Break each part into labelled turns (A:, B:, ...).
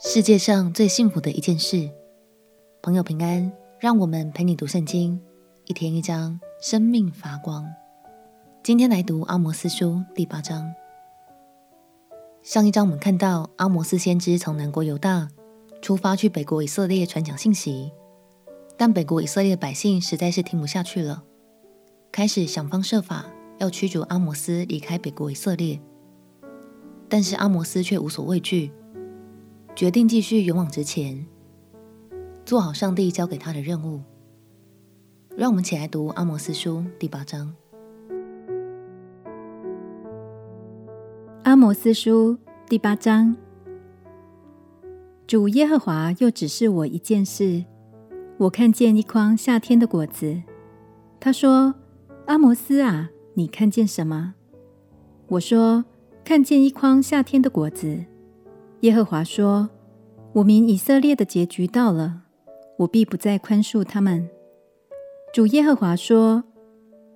A: 世界上最幸福的一件事，朋友平安，让我们陪你读圣经，一天一章，生命发光。今天来读阿摩斯书第八章。上一章我们看到阿摩斯先知从南国犹大出发去北国以色列传讲信息，但北国以色列的百姓实在是听不下去了，开始想方设法要驱逐阿摩斯离开北国以色列，但是阿摩斯却无所畏惧。决定继续勇往直前，做好上帝交给他的任务。让我们起来读《阿摩斯书》第八章。
B: 《阿摩斯书》第八章，主耶和华又指示我一件事：我看见一筐夏天的果子。他说：“阿摩斯啊，你看见什么？”我说：“看见一筐夏天的果子。”耶和华说：“我民以色列的结局到了，我必不再宽恕他们。”主耶和华说：“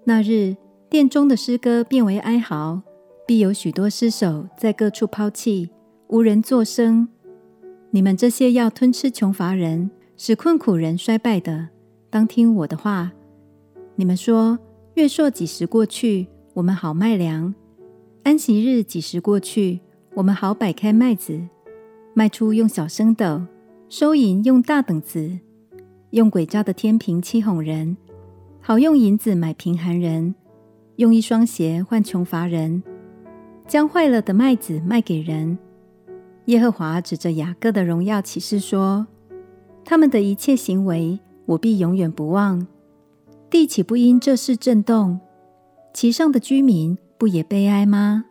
B: 那日殿中的诗歌变为哀嚎，必有许多尸首在各处抛弃，无人作声。你们这些要吞吃穷乏人、使困苦人衰败的，当听我的话。你们说：月朔几时过去，我们好卖粮；安息日几时过去，我们好摆开麦子。卖出用小升斗，收银用大等子，用诡诈的天平欺哄人，好用银子买贫寒人，用一双鞋换穷乏人，将坏了的麦子卖给人。耶和华指着雅各的荣耀起誓说：他们的一切行为，我必永远不忘。地岂不因这事震动？其上的居民不也悲哀吗？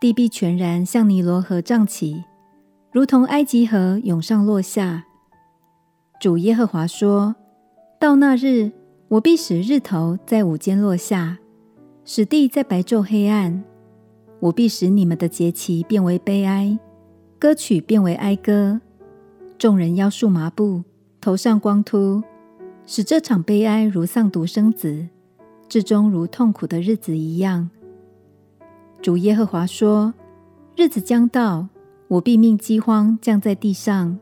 B: 地必全然像尼罗河涨起。如同埃及河涌上落下。主耶和华说：“到那日，我必使日头在午间落下，使地在白昼黑暗。我必使你们的节期变为悲哀，歌曲变为哀歌。众人腰束麻布，头上光秃，使这场悲哀如丧独生子，至终如痛苦的日子一样。”主耶和华说：“日子将到。”我必命饥荒降在地上，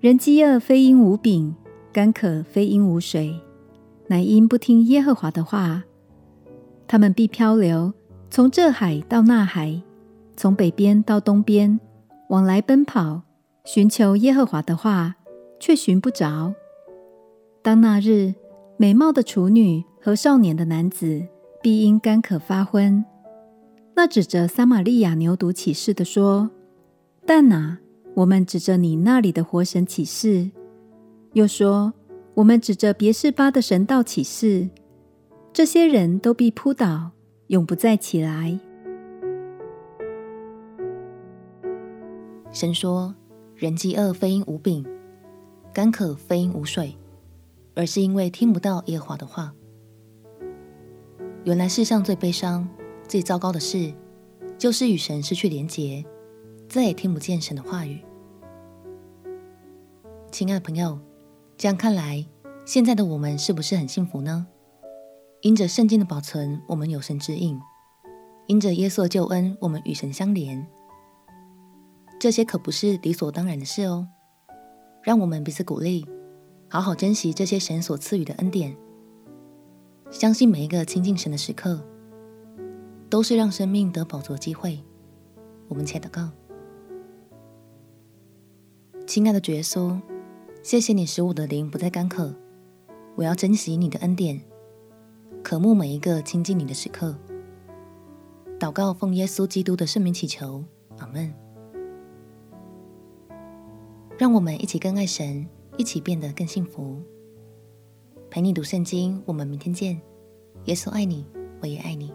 B: 人饥饿非因无饼，干渴非因无水，乃因不听耶和华的话。他们必漂流，从这海到那海，从北边到东边，往来奔跑，寻求耶和华的话，却寻不着。当那日，美貌的处女和少年的男子必因干渴发昏。那指着撒玛利亚牛犊起誓的说。但哪，我们指着你那里的活神起誓，又说我们指着别是巴的神道起誓，这些人都必扑倒，永不再起来。
A: 神说：人饥饿非因无饼，干渴非因无水，而是因为听不到耶和华的话。原来世上最悲伤、最糟糕的事，就是与神失去连结。再也听不见神的话语。亲爱的朋友，这样看来，现在的我们是不是很幸福呢？因着圣经的保存，我们有神之印；因着耶稣的救恩，我们与神相连。这些可不是理所当然的事哦。让我们彼此鼓励，好好珍惜这些神所赐予的恩典。相信每一个亲近神的时刻，都是让生命得宝座的机会。我们且祷告。亲爱的主耶稣，谢谢你使我的灵不再干渴。我要珍惜你的恩典，渴慕每一个亲近你的时刻。祷告奉耶稣基督的圣名祈求，阿门。让我们一起更爱神，一起变得更幸福。陪你读圣经，我们明天见。耶稣爱你，我也爱你。